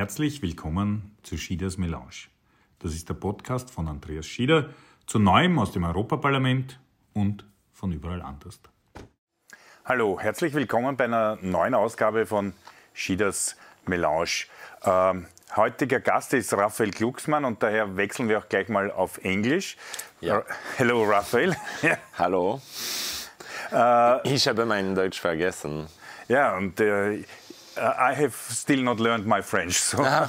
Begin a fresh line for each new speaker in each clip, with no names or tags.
Herzlich willkommen zu Schieders Melange. Das ist der Podcast von Andreas Schieder zu Neuem aus dem Europaparlament und von überall anders.
Hallo, herzlich willkommen bei einer neuen Ausgabe von Schieders Melange. Ähm, heutiger Gast ist Raphael Glucksmann und daher wechseln wir auch gleich mal auf Englisch.
Ja.
Hello, Raphael.
Hallo. Äh, ich habe mein Deutsch vergessen.
Ja, und äh, I have still not learned my French, so,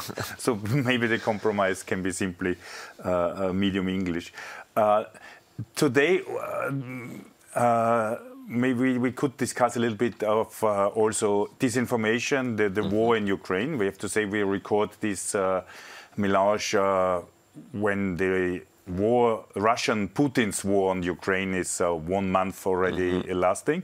so maybe the compromise can be simply uh, uh medium English. Uh, today, uh, uh, maybe we could discuss a little bit of uh, also disinformation, the, the mm -hmm. war in Ukraine. We have to say we record this melange when the war, Russian Putin's war on Ukraine is one month already mm -hmm. lasting.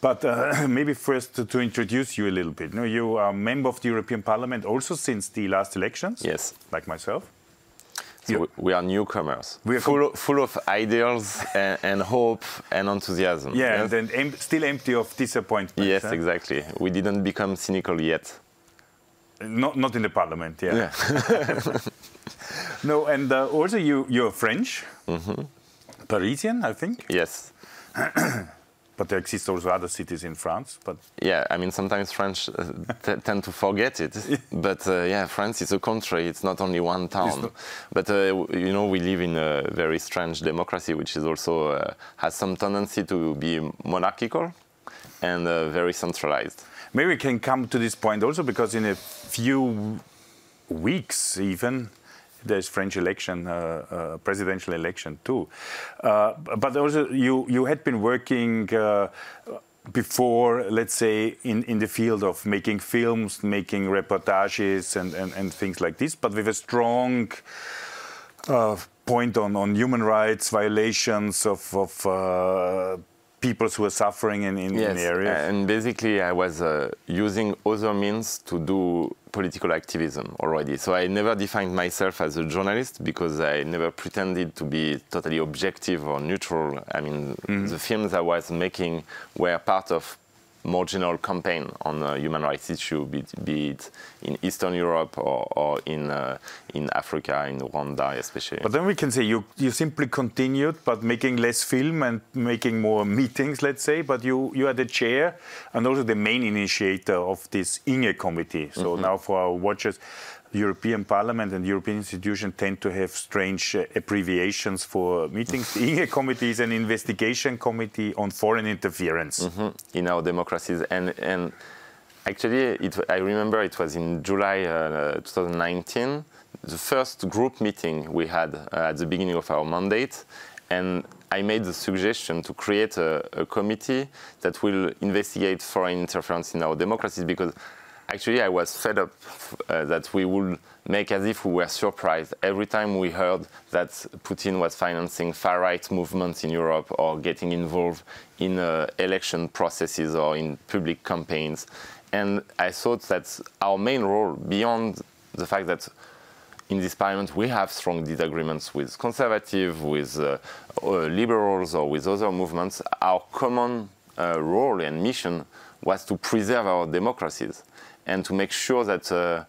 But uh, maybe first to, to, introduce you a little bit. You, you are a member of the European Parliament also since the last elections.
Yes.
Like myself.
So we are newcomers, we are full, full of ideals and, and, hope and enthusiasm.
Yeah, yes? and em still empty of disappointment.
Yes, huh? exactly. We didn't become cynical yet.
Not, not in the parliament, yeah. yeah. no, and uh, also you, you're French, mm -hmm. Parisian, I think.
Yes.
But there exist also other cities in France. But
yeah, I mean sometimes French uh, tend to forget it. but uh, yeah, France is a country. It's not only one town. But uh, you know, we live in a very strange democracy, which is also uh, has some tendency to be monarchical and uh, very centralized.
Maybe we can come to this point also because in a few weeks, even there's French election, uh, uh, presidential election too. Uh, but also, you you had been working before, let's say, in, in the field of making films, making reportages, and, and, and things like this, but with a strong uh, point on, on human rights violations of, of uh, people who are suffering in, in,
yes,
in areas.
And basically, I was uh, using other means to do political activism already. So I never defined myself as a journalist because I never pretended to be totally objective or neutral. I mean, mm -hmm. the films I was making were part of more general campaign on human rights issue, be, be, it in Eastern Europe or, or in uh, in Africa, in Rwanda especially.
But then we can say you you simply continued, but making less film and making more meetings, let's say. But you you are the chair and also the main initiator of this INGE committee. So mm -hmm. now for our watchers, European Parliament and European institutions tend to have strange uh, abbreviations for meetings. the INGE committee is an investigation committee on foreign interference. Mm -hmm.
In our democracies. And, and actually, it, I remember it was in July uh, 2019, the first group meeting we had uh, at the beginning of our mandate. And I made the suggestion to create a, a committee that will investigate foreign interference in our democracies because actually I was fed up uh, that we would make as if we were surprised every time we heard that Putin was financing far-right movements in Europe or getting involved in uh, election processes or in public campaigns. And I thought that our main role, beyond the fact that in this parliament we have strong disagreements with conservatives, with uh, uh, liberals or with other movements, our common uh, role and mission was to preserve our democracies and to make sure that uh,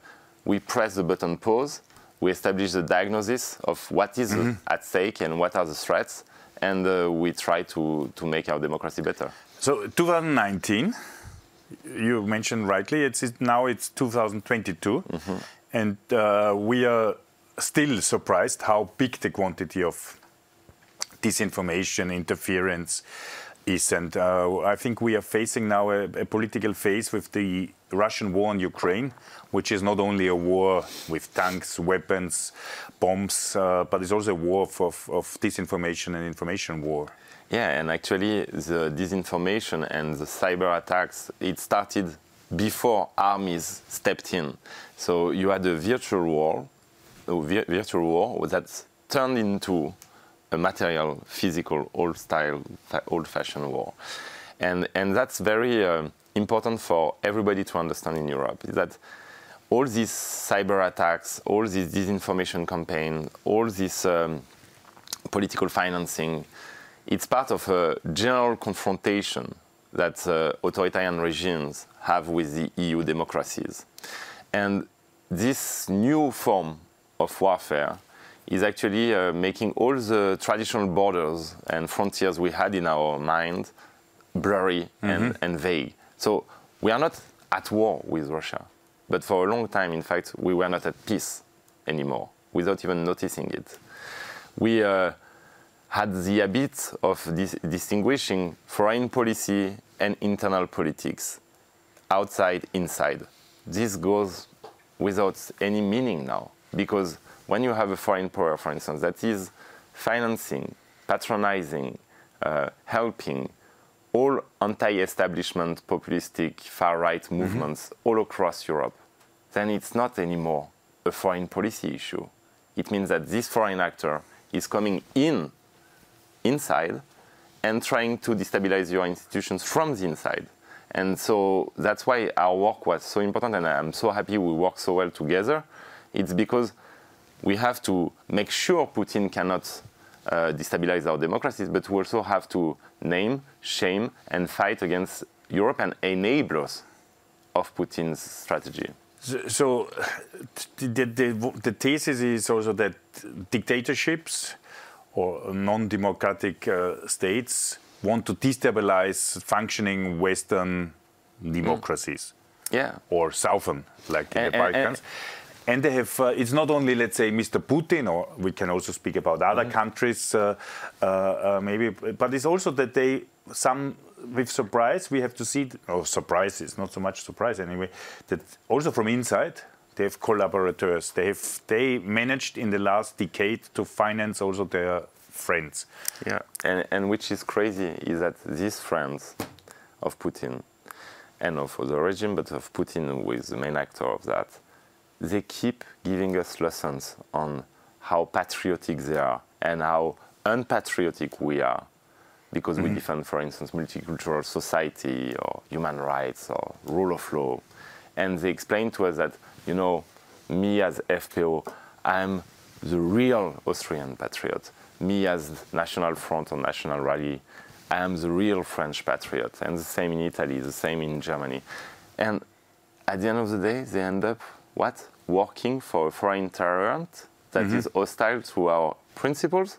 we press the button pause, we establish the diagnosis of what is mm -hmm. at stake and what are the threats, and uh, we try to, to make our democracy better.
So 2019, you mentioned rightly, it's, now it's 2022, mm -hmm. and uh, we are still surprised how big the quantity of disinformation, interference, is. And uh, I think we are facing now a, a, political phase with the Russian war on Ukraine, which is not only a war with tanks, weapons, bombs, uh, but it's also a war of, of, of, disinformation and information war.
Yeah, and actually the disinformation and the cyber attacks, it started before armies stepped in. So you had a virtual war, a virtual war that turned into a material, physical, old-style, old-fashioned war. And, and that's very uh, important for everybody to understand in Europe, is that all these cyber attacks, all this disinformation campaign, all this um, political financing, it's part of a general confrontation that uh, authoritarian regimes have with the EU democracies. And this new form of warfare is actually uh, making all the traditional borders and frontiers we had in our mind blurry mm-hmm. and, and vague. So we are not at war with Russia, but for a long time, in fact, we were not at peace anymore without even noticing it. We uh, had the habit of dis- distinguishing foreign policy and internal politics, outside, inside. This goes without any meaning now, because when you have a foreign power, for instance, that is financing, patronizing, uh, helping all anti-establishment, populistic, far-right mm-hmm. movements mm-hmm. all across Europe, then it's not anymore a foreign policy issue. It means that this foreign actor is coming in, inside, and trying to destabilize your institutions from the inside. And so that's why our work was so important, and I'm so happy we work so well together. It's because we have to make sure Putin cannot uh, destabilize our democracies, but we also have to name, shame, and fight against Europe and enablers of Putin's strategy.
So, the, the, the, thesis is also that dictatorships or non-democratic uh, states want to destabilize functioning Western democracies.
Mm. Yeah.
Or Southern, like in and, the Balkans. And, and they have, uh, it's not only, let's say, Mr. Putin, or we can also speak about other mm-hmm. countries, uh, uh, uh, maybe, but it's also that they, some, with surprise, we have to see, oh, surprise is not so much surprise anyway, that also from inside, they have collaborators. They have, they managed in the last decade to finance also their friends.
Yeah, and, and which is crazy is that these friends of Putin, and of the regime, but of Putin, who is the main actor of that, they keep giving us lessons on how patriotic they are and how unpatriotic we are because mm-hmm. we defend, for instance, multicultural society or human rights or rule of law. And they explain to us that, you know, me as FPO, I'm the real Austrian patriot. Me as National Front or National Rally, I am the real French patriot. And the same in Italy, the same in Germany. And at the end of the day, they end up what? Working for a foreign tyrant that mm-hmm. is hostile to our principles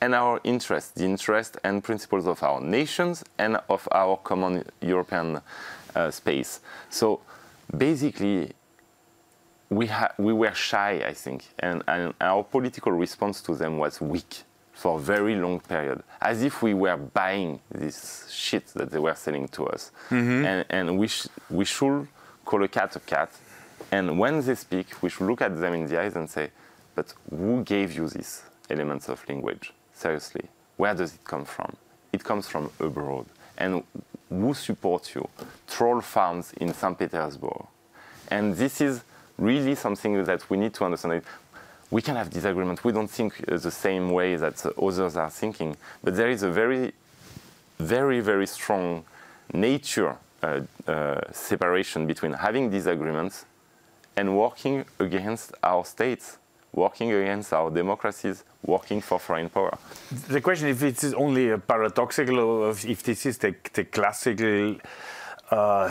and our interests, the interests and principles of our nations and of our common European uh, space. So basically, we, ha- we were shy, I think, and, and our political response to them was weak for a very long period, as if we were buying this shit that they were selling to us. Mm-hmm. And, and we, sh- we should call a cat a cat and when they speak, we should look at them in the eyes and say, but who gave you these elements of language? Seriously, where does it come from? It comes from abroad. And who supports you? Troll farms in St. Petersburg. And this is really something that we need to understand. We can have disagreements. We don't think the same way that others are thinking. But there is a very, very, very strong nature uh, uh, separation between having disagreements and working against our states, working against our democracies, working for foreign power.
The question is if it is only a paradoxical or if this is the, the classical uh,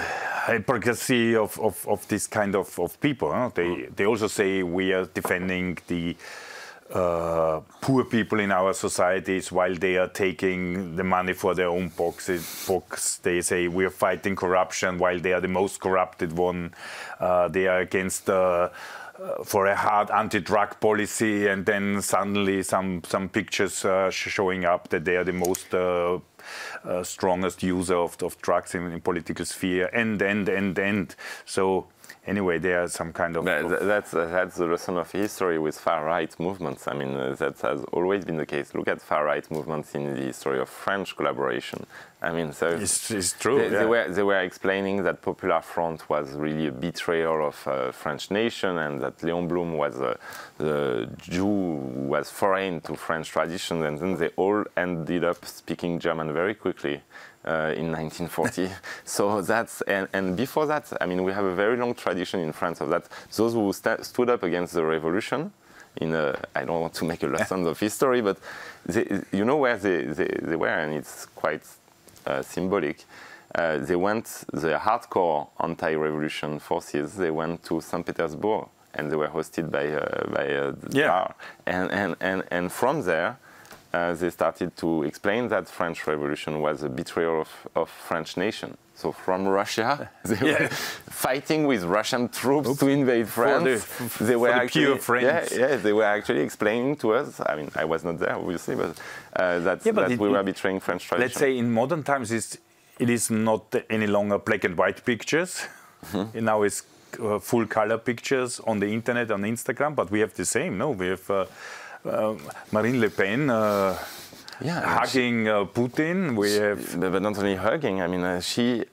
hypocrisy of, of, of, this kind of, of people. Huh? They, they also say we are defending the uh, poor people in our societies while they are taking the money for their own boxes, books. They say we are fighting corruption while they are the most corrupted one. Uh, they are against. Uh, uh for a hard anti-drug policy, and then suddenly some some pictures uh, showing up that they are the most strongest user of, of drugs in, in political sphere, and and and and so anyway, there are some kind of.
that's that's the lesson of history with far right movements. I mean, uh, that has always been the case. Look at far right movements in the history of French collaboration. I mean, so
it's, it's true.
They,
yeah.
they, were they were explaining that Popular Front was really a betrayal of uh, French nation, and that Léon Blum was a, the Jew who was foreign to French tradition, and then they all ended up speaking German very quickly uh, in 1940. so that's and, and, before that, I mean, we have a very long tradition in France of that. Those who st stood up against the revolution. In a, I don't want to make a lesson of history, but they, you know where they, they, they, were, and it's quite uh, symbolic. Uh, they went, the hardcore anti-revolution forces, they went to St. Petersburg and they were hosted by uh, by uh, the
Yeah.
Tsar. And, and, and, and from there, uh, they started to explain that French Revolution was a betrayal of, of French nation. So from Russia, they
Yeah.
were fighting with Russian troops to invade France.
the-
they were
the
actually,
pure French.
Yeah, yeah, they were actually explaining to us. I mean, I was not there, obviously, but uh, that,
Yeah, but
that
it-
we were betraying French tradition.
let's say in modern times it's, it is not any longer black and white pictures
Mm-hmm.
now it's uh, full color pictures on the internet on instagram but we have the same no we have uh, marine le pen uh,
Yeah,
hugging uh, putin we have
but, not only hugging. I mean, uh, she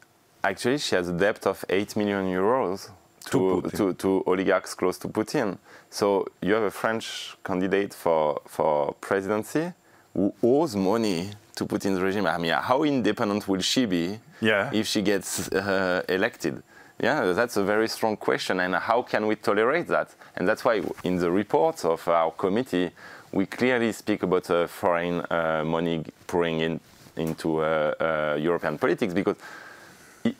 actually she has a debt of eight million euros
To
to to, to oligarchs close to Putin. So you have a French candidate for for presidency who owes money to Putin's regime. I mean, how independent will she be
Yeah.
if she gets uh, elected? Yeah, that's a very strong question, and how can we tolerate that? And that's why in the report of our committee, we clearly speak about uh, foreign uh, money pouring in into uh, uh, European politics because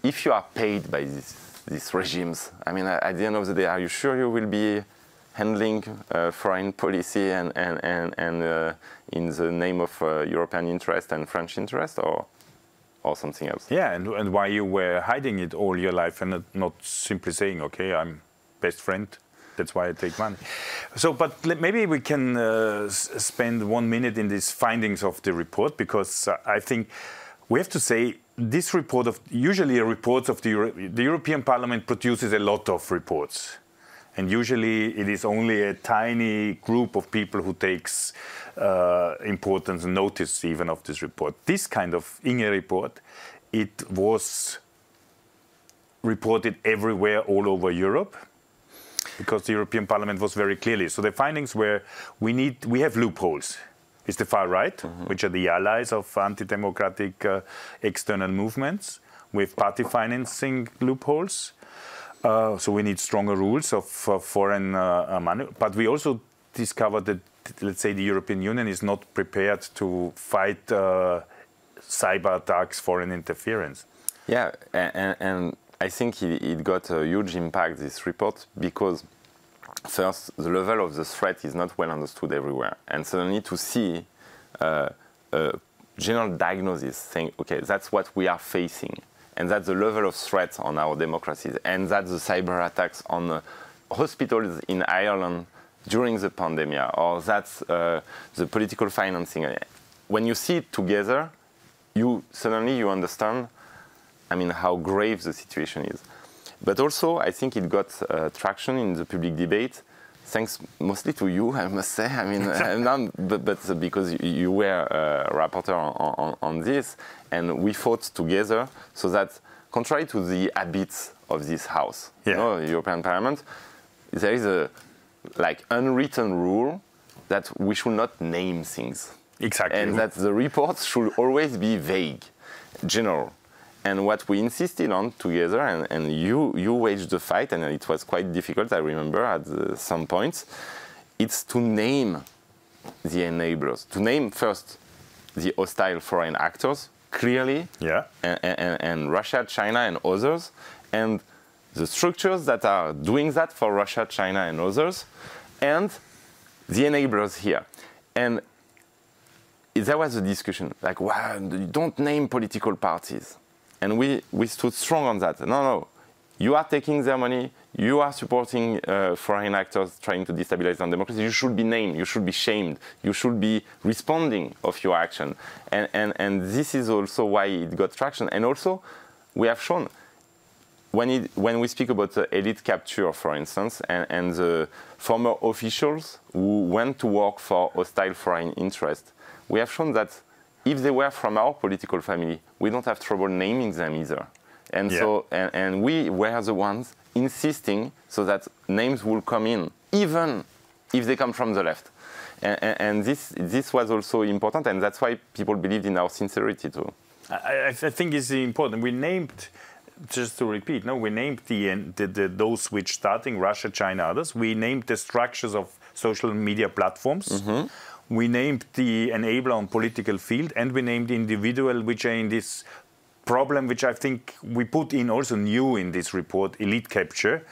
if you are paid by these, these regimes, I mean, at the end of the day, are you sure you will be handling uh, foreign policy and, and, and, and uh, in the name of European interest and French interest or, or something else?
yeah and, and why you were hiding it all your life and not, simply saying okay i'm best friend that's why i take money so but maybe we can uh, spend one minute in these findings of the report because uh, i think we have to say this report of usually a report of the, Euro- the european parliament produces a lot of reports and usually it is only a tiny group of people who takes uh, importance and notice even of this report. This kind of Inge report, it was reported everywhere all over Europe because the European Parliament was very clearly. So the findings were we need we have loopholes. It's the far right, which are the allies of anti-democratic uh, external movements, with party financing loopholes. Uh, so we need stronger rules of uh, foreign uh, money. But we also discovered that, let's say, the European Union is not prepared to fight uh, cyber attacks, foreign interference.
Yeah, and, and I think it, it got a huge impact, this report, because first, the level of the threat is not well understood everywhere. And suddenly to see uh, a general diagnosis saying, okay, that's what we are facing, and that's the level of threat on our democracies, and that's the cyber attacks on uh, hospitals in Ireland during the pandemic, or that's uh, the political financing. When you see it together, you suddenly you understand I mean, how grave the situation is. But also, I think it got uh, traction in the public debate, thanks mostly to you, I must say. I mean, not, but, but because you, were a rapporteur on, on, on this, and we fought together so that, contrary to the habits of this house,
Yeah.
you know, the European Parliament, there is a like unwritten rule that we should not name things
Exactly.
and that the reports should always be vague, general. And what we insisted on together, and, and you, you waged the fight, and it was quite difficult, I remember, at uh, some points, it's to name the enablers, to name first the hostile foreign actors clearly,
Yeah.
and, and, and Russia, China, and others, and the structures that are doing that for Russia, China, and others, and the enablers here. And there was a discussion like, wow, don't name political parties. And we, we stood strong on that. No, no, you are taking their money, you are supporting uh, foreign actors trying to destabilize our democracy. You should be named, you should be shamed, you should be responding of your action. And, and, and this is also why it got traction. And also, we have shown when, it, when we speak about the elite capture, for instance, and, and the former officials who went to work for hostile foreign interests, we have shown that if they were from our political family, we don't have trouble naming them either. And
Yeah.
so, and, and we were the ones insisting so that names will come in, even if they come from the left. And, and, this, this was also important, and that's why people believed in our sincerity too.
I, I think it's important. We named, just to repeat, no, we named the, uh, the, the those which starting Russia, China, others. We named the structures of social media platforms. Mm-hmm. We named the enabler on political field, and we named individual which are in this problem, which I think we put in also new in this report, elite capture.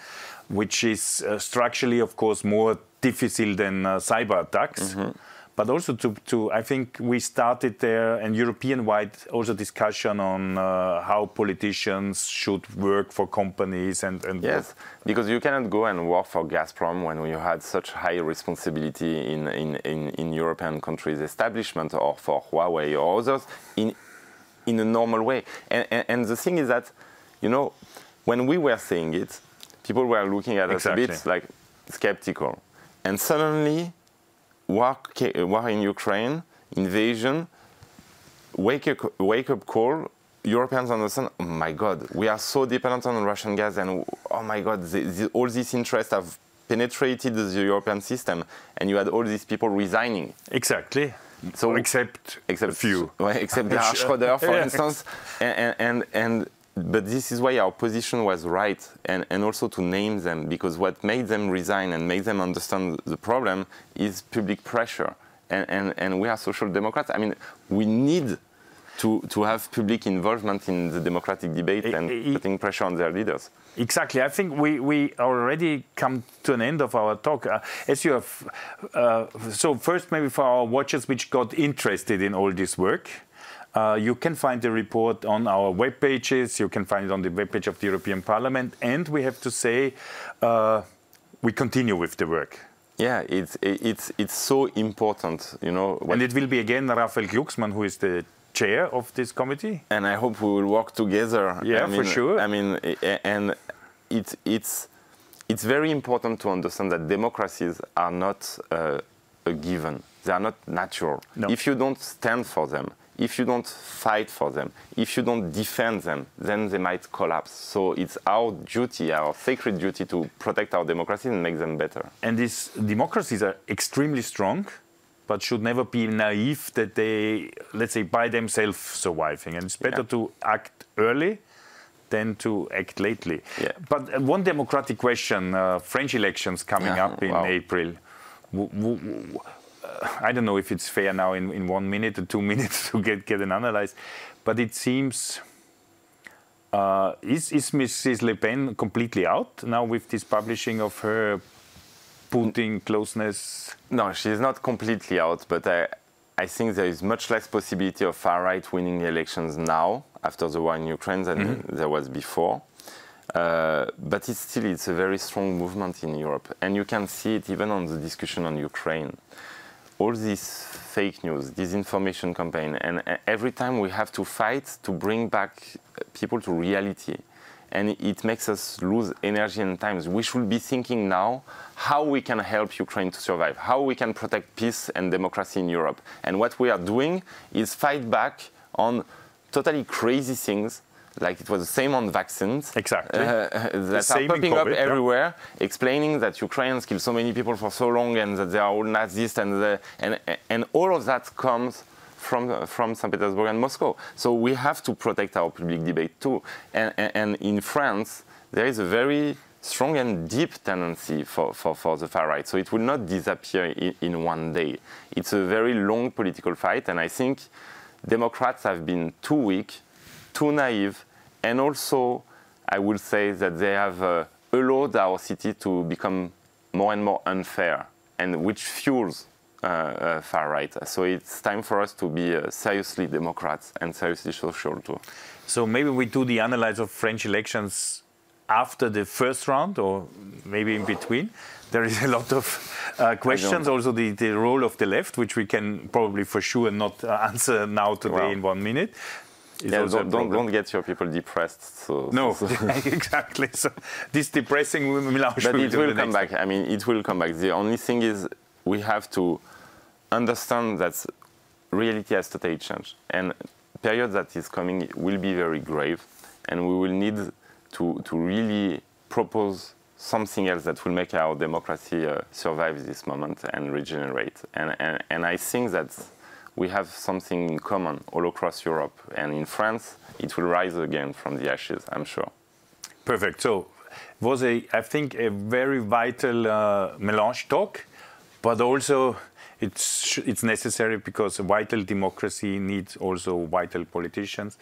which is uh, structurally, of course, more difficult than uh, cyber attacks. Mm-hmm but also to, to, I think we started there an European-wide also discussion on uh, how politicians should work for companies and, and
yes, because you cannot go and work for Gazprom when you had such high responsibility in, in, in, in European countries' establishment or for Huawei or others in, in a normal way. And, and, and the thing is that, you know, when we were saying it, people were looking at exactly. us a bit like skeptical. And suddenly war, war in Ukraine, invasion, wake up, wake up call. Europeans understand, oh my God, we are so dependent on Russian gas, and oh my God, the, the, all these interests have penetrated the European system, and you had all these people resigning.
Exactly. So except except a few,
except Gerhard Schröder, for instance, and, and and but this is why our position was right and, and also to name them because what made them resign and made them understand the problem is public pressure and, and, and we are social democrats i mean we need to, to have public involvement in the democratic debate and it, putting pressure on their leaders
Exactly. I think we, we already come to an end of our talk. Uh, as you have, uh, so first maybe for our watchers which got interested in all this work, uh, you can find the report on our web pages. You can find it on the web page of the European Parliament. And we have to say, uh, we continue with the work.
Yeah, it's it's it's so important, you know.
And it will be again Raphael Glucksmann who is the chair of this committee.
And I hope we will work together.
Yeah,
I
mean, for sure.
I mean, and it's it's it's very important to understand that democracies are not uh, a given. They are not natural. No. If you don't stand for them, if you don't fight for them, if you don't defend them, then they might collapse. So it's our duty, our sacred duty to protect our democracies and make them better.
And these democracies are extremely strong, but should never be naive that they, let's say, by themselves surviving. And it's better yeah. to act early than to act lately. Yeah. But uh, one democratic question uh, French elections coming yeah. up in wow. April. I don't know if it's fair now in, in one minute or two minutes to get, get an analyze, but it seems. Uh, is, is Mrs. Le Pen completely out now with this publishing of her Putin closeness?
No, she's not completely out, but I, I think there is much less possibility of far right winning the elections now after the war in Ukraine than mm -hmm. there was before. Uh, but it's still it's a very strong movement in Europe, and you can see it even on the discussion on Ukraine all this fake news, disinformation campaign, and uh, every time we have to fight to bring back uh, people to reality. And it makes us lose energy and time. We should be thinking now how we can help Ukraine to survive, how we can protect peace and democracy in Europe. And what we are doing is fight back on totally crazy things like it was the same on vaccines.
Exactly. Uh,
that are popping COVID, up everywhere, yeah. explaining that Ukrainians kill so many people for so long and that they are all Nazis and the, and and all of that comes from from St. Petersburg and Moscow. So we have to protect our public debate too. And, and, and in France, there is a very strong and deep tendency for, for, for the far right. So it will not disappear in, in one day. It's a very long political fight, and I think Democrats have been too weak too naive, and also I would say that they have uh, allowed our city to become more and more unfair, and which fuels uh, uh, far right. So it's time for us to be uh, seriously Democrats and seriously social too.
So maybe we do the analysis of French elections after the first round, or maybe in between. There is a lot of uh, questions. Also, the, the role of the left, which we can probably for sure not uh, answer now today in one minute
yeah, don't, don't, don't, get your people depressed. So,
no,
so.
exactly. So this depressing Melange.
But it will come back. I mean, it will come back. The only thing is we have to understand that reality has totally changed, and period that is coming will be very grave, and we will need to to really propose something else that will make our democracy uh, survive this moment and regenerate. And, and, and I think that we have something in common all across Europe. And in France, it will rise again from the ashes, I'm sure.
Perfect. So it was, a, I think, a very vital uh, Melange talk, but also it's it's necessary because a vital democracy needs also vital politicians.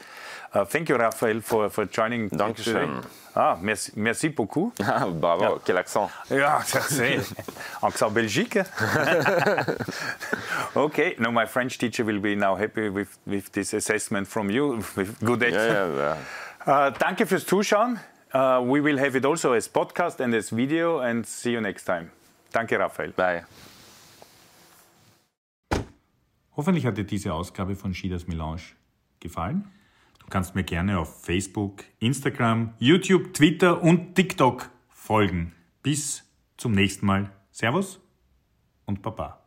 Uh, thank you, Raphael, for, for joining
today.
Ah, merci, merci beaucoup.
Ah, bravo, yeah. quel accent.
Yeah, c'est accent Belgique. okay, now my French teacher will be now happy with, with this assessment from you, with good
accent. Yeah, yeah,
yeah. Uh, danke fürs Zuschauen. Uh, we will have it also as podcast and as video and see you next time. Danke, Raphael.
Bye.
Hoffentlich hat dir diese Ausgabe von Schieders Melange gefallen. Du kannst mir gerne auf Facebook, Instagram, YouTube, Twitter und TikTok folgen. Bis zum nächsten Mal. Servus und Baba.